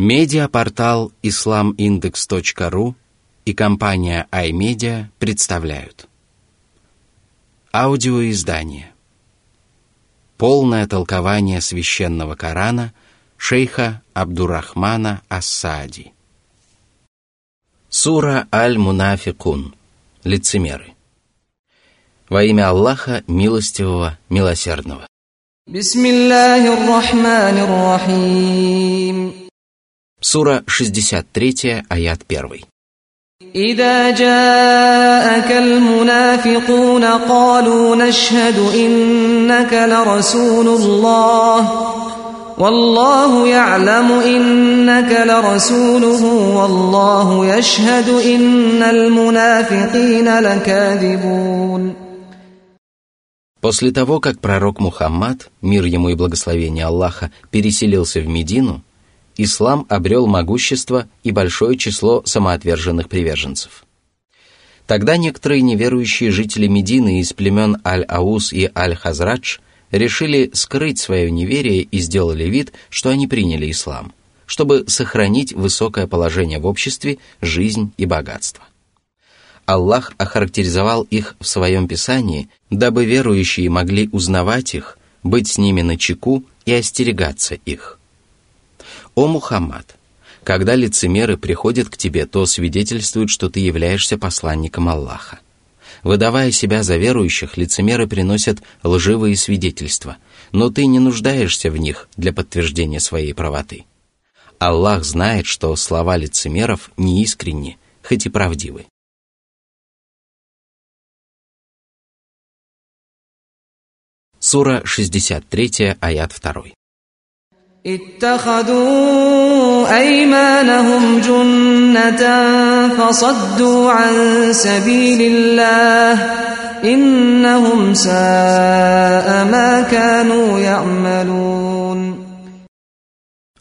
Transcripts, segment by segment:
Медиапортал islamindex.ru и компания iMedia представляют. Аудиоиздание. Полное толкование священного Корана шейха Абдурахмана Ассади. Сура Аль-Мунафикун. Лицемеры. Во имя Аллаха, милостивого, милосердного. Бисмиллахир-Рахманир-Рахим Сура 63, аят 1. إذا جاءك المنافقون قالوا نشهد إنك لرسول الله والله يعلم إنك لرسوله والله يشهد إن المنافقين لكاذبون После того, как пророк Мухаммад, мир ему и благословение Аллаха, переселился в Медину, ислам обрел могущество и большое число самоотверженных приверженцев. Тогда некоторые неверующие жители Медины из племен Аль-Аус и Аль-Хазрадж решили скрыть свое неверие и сделали вид, что они приняли ислам, чтобы сохранить высокое положение в обществе, жизнь и богатство. Аллах охарактеризовал их в своем Писании, дабы верующие могли узнавать их, быть с ними на чеку и остерегаться их. «О Мухаммад, когда лицемеры приходят к тебе, то свидетельствуют, что ты являешься посланником Аллаха. Выдавая себя за верующих, лицемеры приносят лживые свидетельства, но ты не нуждаешься в них для подтверждения своей правоты. Аллах знает, что слова лицемеров неискренни, хоть и правдивы. Сура 63, аят 2. اتخذوا أيمانهم جنة فصدوا عن سبيل الله إنهم ساء ما كانوا يعملون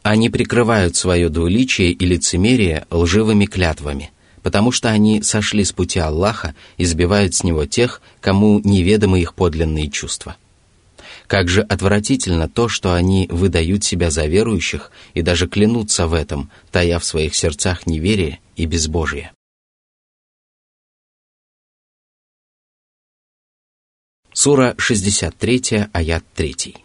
Они прикрывают свое двуличие и лицемерие лживыми клятвами, потому что они сошли с пути Аллаха и сбивают с него тех, кому неведомы их подлинные чувства – как же отвратительно то, что они выдают себя за верующих и даже клянутся в этом, тая в своих сердцах неверие и безбожие. Сура 63, аят 3.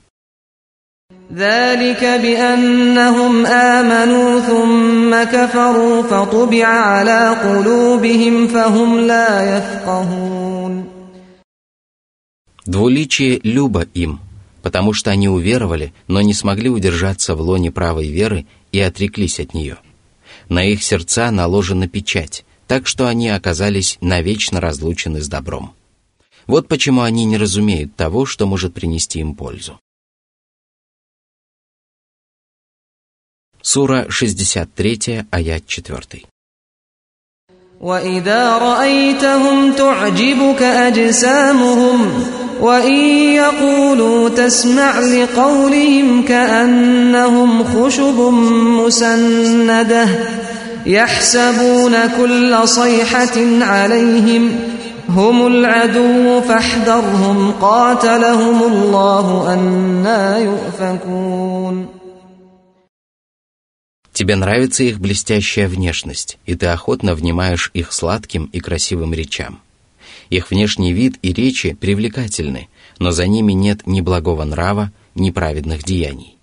ذلك بأنهم آمنوا ثم كفروا فطبع على قلوبهم فهم لا يفقهون Двуличие люба им – потому что они уверовали, но не смогли удержаться в лоне правой веры и отреклись от нее. На их сердца наложена печать, так что они оказались навечно разлучены с добром. Вот почему они не разумеют того, что может принести им пользу. Сура 63, аят 4. وإذا رأيتهم تعجبك أجسامهم وإن يقولوا تسمع لقولهم كأنهم خشب مسندة يحسبون كل صيحة عليهم هم العدو فاحذرهم قاتلهم الله أنا يؤفكون Тебе нравится их блестящая внешность, и ты охотно внимаешь их сладким и красивым речам. Их внешний вид и речи привлекательны, но за ними нет ни благого нрава, ни праведных деяний.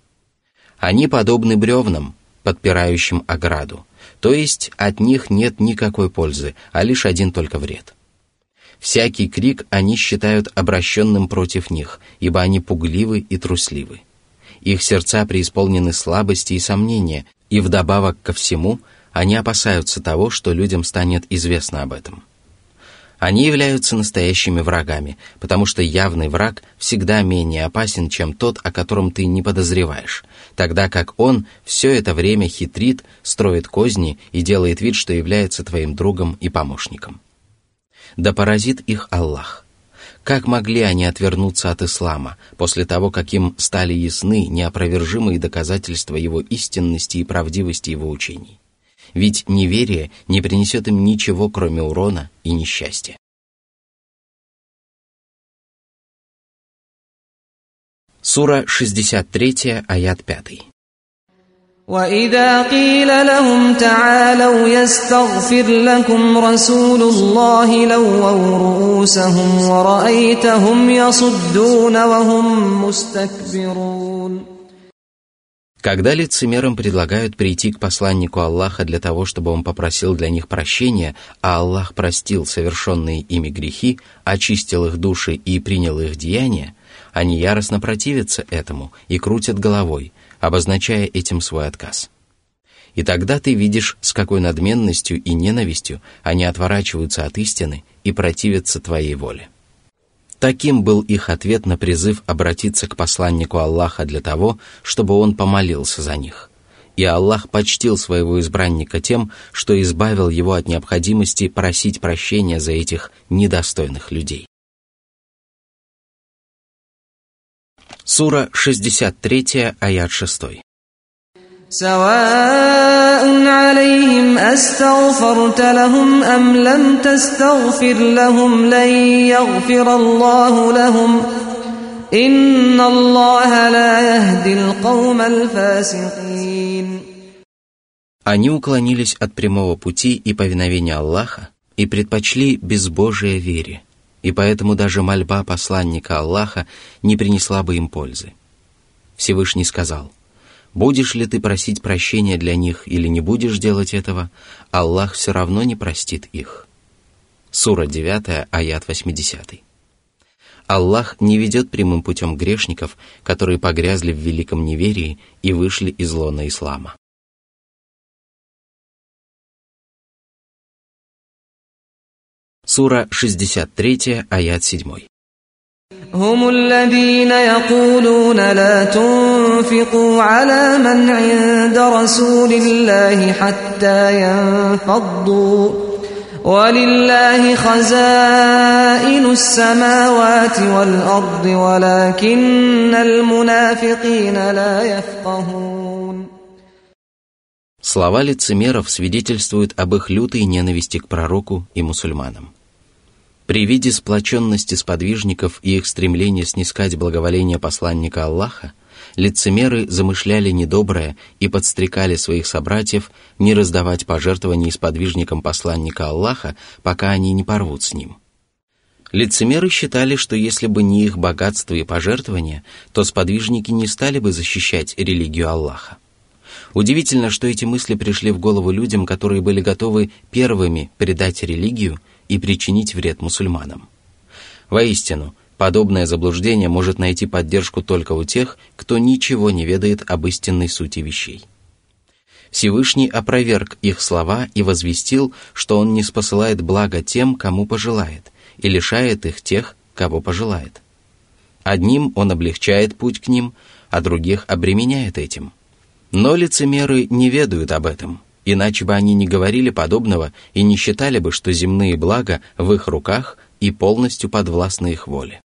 Они подобны бревнам, подпирающим ограду, то есть от них нет никакой пользы, а лишь один только вред. Всякий крик они считают обращенным против них, ибо они пугливы и трусливы. Их сердца преисполнены слабости и сомнения, и вдобавок ко всему они опасаются того, что людям станет известно об этом – они являются настоящими врагами, потому что явный враг всегда менее опасен, чем тот, о котором ты не подозреваешь, тогда как он все это время хитрит, строит козни и делает вид, что является твоим другом и помощником. Да поразит их Аллах. Как могли они отвернуться от ислама после того, как им стали ясны неопровержимые доказательства его истинности и правдивости его учений? ведь неверие не принесет им ничего, кроме урона и несчастья. Сура 63, аят 5. وإذا قيل لهم تعالوا يستغفر لكم رسول الله لووا رؤوسهم ورأيتهم يصدون وهم مستكبرون когда лицемерам предлагают прийти к посланнику Аллаха для того, чтобы он попросил для них прощения, а Аллах простил совершенные ими грехи, очистил их души и принял их деяния, они яростно противятся этому и крутят головой, обозначая этим свой отказ. И тогда ты видишь, с какой надменностью и ненавистью они отворачиваются от истины и противятся твоей воле. Таким был их ответ на призыв обратиться к посланнику Аллаха для того, чтобы он помолился за них. И Аллах почтил своего избранника тем, что избавил его от необходимости просить прощения за этих недостойных людей. Сура 63, аят 6. سواء عليهم أستغفرت لهم أم لم تستغفر لهم لن يغفر الله لهم إن الله لا يهدي القوم الفاسقين Они уклонились от прямого пути и повиновения Аллаха и предпочли безбожие вере, и поэтому даже мольба посланника Аллаха не принесла бы им пользы. Всевышний сказал – Будешь ли ты просить прощения для них или не будешь делать этого, Аллах все равно не простит их. Сура 9, аят 80. Аллах не ведет прямым путем грешников, которые погрязли в великом неверии и вышли из лона ислама. Сура 63, аят 7. هم الذين يقولون لا تنفقوا على من عند رسول الله حتى ينفضوا ولله خزائن السماوات والأرض ولكن المنافقين لا يفقهون Слова лицемеров свидетельствуют об их лютой ненависти к пророку и мусульманам. При виде сплоченности сподвижников и их стремления снискать благоволение посланника Аллаха, лицемеры замышляли недоброе и подстрекали своих собратьев не раздавать пожертвований сподвижникам посланника Аллаха, пока они не порвут с ним. Лицемеры считали, что если бы не их богатство и пожертвования, то сподвижники не стали бы защищать религию Аллаха. Удивительно, что эти мысли пришли в голову людям, которые были готовы первыми предать религию и причинить вред мусульманам. Воистину, подобное заблуждение может найти поддержку только у тех, кто ничего не ведает об истинной сути вещей. Всевышний опроверг их слова и возвестил, что он не спосылает благо тем, кому пожелает, и лишает их тех, кого пожелает. Одним он облегчает путь к ним, а других обременяет этим. Но лицемеры не ведают об этом – иначе бы они не говорили подобного и не считали бы, что земные блага в их руках и полностью подвластны их воле.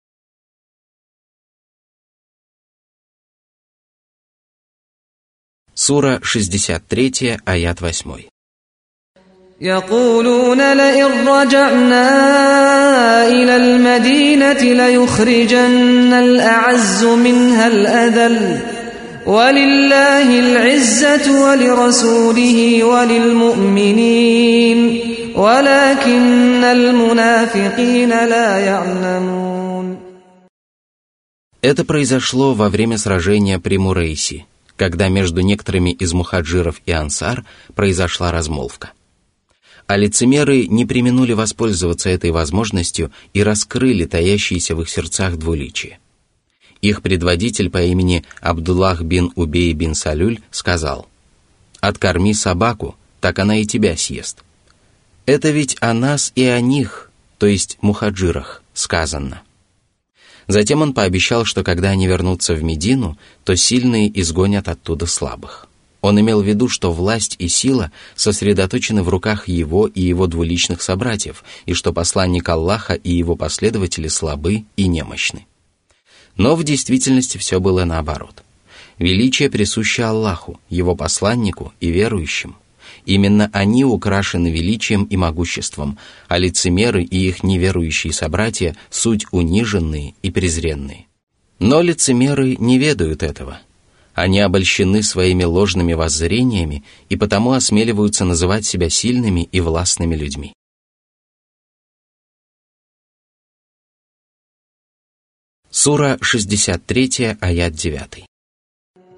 Сура 63, аят 8. يقولون لئن رجعنا إلى المدينة ليخرجن الأعز منها الأذل ولله العزة ولرسوله وللمؤمنين ولكن المنافقين لا يعلمون Это произошло во время сражения при Мурейси, когда между некоторыми из мухаджиров и ансар произошла размолвка. А лицемеры не применули воспользоваться этой возможностью и раскрыли таящиеся в их сердцах двуличие. Их предводитель по имени Абдуллах бин Убей бин Салюль сказал, «Откорми собаку, так она и тебя съест». Это ведь о нас и о них, то есть мухаджирах, сказано. Затем он пообещал, что когда они вернутся в Медину, то сильные изгонят оттуда слабых. Он имел в виду, что власть и сила сосредоточены в руках его и его двуличных собратьев, и что посланник Аллаха и его последователи слабы и немощны. Но в действительности все было наоборот. Величие присуще Аллаху, Его посланнику и верующим. Именно они украшены величием и могуществом, а лицемеры и их неверующие собратья – суть униженные и презренные. Но лицемеры не ведают этого. Они обольщены своими ложными воззрениями и потому осмеливаются называть себя сильными и властными людьми. Сура 63, аят 9.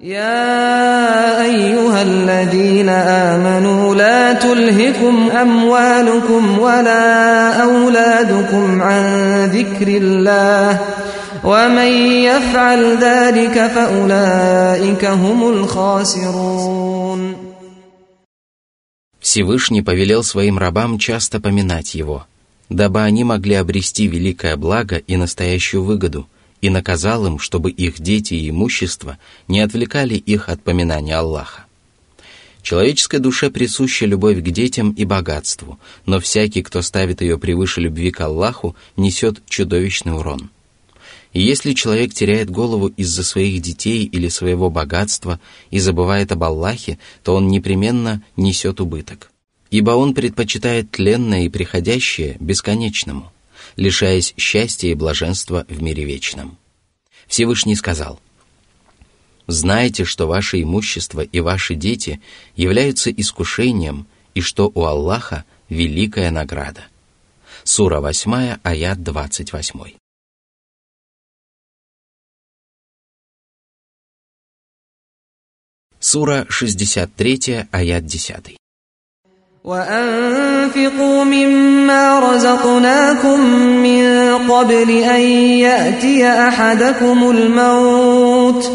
يا أيها الذين آمنوا لا تلهكم أموالكم ولا أولادكم عن ذكر الله ومن يفعل ذلك فأولئك هم الخاسرون Всевышний повелел своим рабам часто поминать его, дабы они могли обрести великое благо и настоящую выгоду – и наказал им, чтобы их дети и имущество не отвлекали их от поминания Аллаха. Человеческой душе присуща любовь к детям и богатству, но всякий, кто ставит ее превыше любви к Аллаху, несет чудовищный урон. И если человек теряет голову из-за своих детей или своего богатства и забывает об Аллахе, то он непременно несет убыток. Ибо он предпочитает тленное и приходящее бесконечному лишаясь счастья и блаженства в мире вечном. Всевышний сказал, «Знайте, что ваше имущество и ваши дети являются искушением и что у Аллаха великая награда». Сура 8, аят 28. Сура 63, аят 10. وأنفقوا مما رزقناكم من قبل أن يأتي أحدكم الموت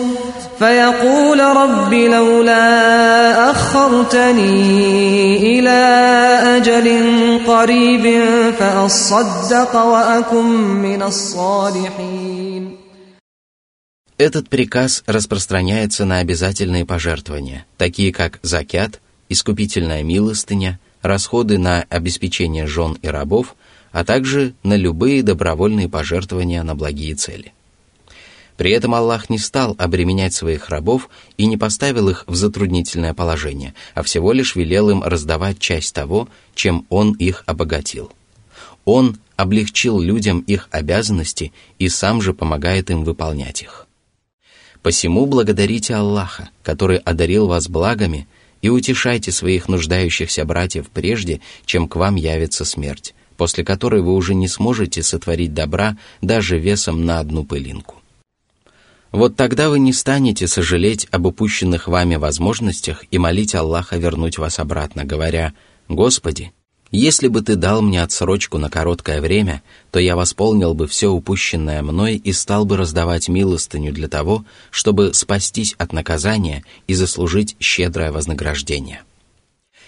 فيقول رب لولا أخرتني إلى أجل قريب فأصدق وأكن من الصالحين Этот приказ распространяется на обязательные пожертвования, такие как закят – искупительная милостыня, расходы на обеспечение жен и рабов, а также на любые добровольные пожертвования на благие цели. При этом Аллах не стал обременять своих рабов и не поставил их в затруднительное положение, а всего лишь велел им раздавать часть того, чем Он их обогатил. Он облегчил людям их обязанности и сам же помогает им выполнять их. Посему благодарите Аллаха, который одарил вас благами – и утешайте своих нуждающихся братьев прежде, чем к вам явится смерть, после которой вы уже не сможете сотворить добра даже весом на одну пылинку. Вот тогда вы не станете сожалеть об упущенных вами возможностях и молить Аллаха вернуть вас обратно, говоря «Господи, если бы ты дал мне отсрочку на короткое время, то я восполнил бы все упущенное мной и стал бы раздавать милостыню для того, чтобы спастись от наказания и заслужить щедрое вознаграждение.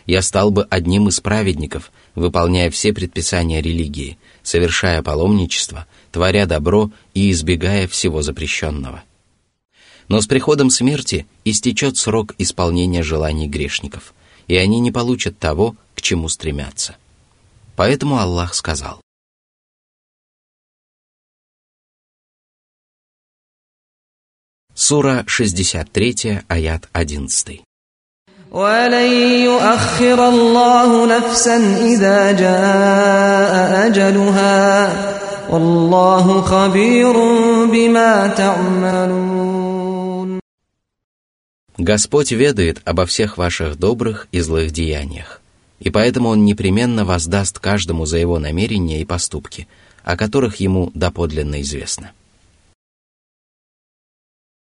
Я стал бы одним из праведников, выполняя все предписания религии, совершая паломничество, творя добро и избегая всего запрещенного. Но с приходом смерти истечет срок исполнения желаний грешников, и они не получат того, к чему стремятся. Поэтому Аллах сказал, Сура 63, аят 11. ولن يؤخر الله نفسا إذا جاء أجلها والله خبير بما تعملون Господь ведает обо всех ваших добрых и злых деяниях, и поэтому Он непременно воздаст каждому за его намерения и поступки, о которых ему доподлинно известно.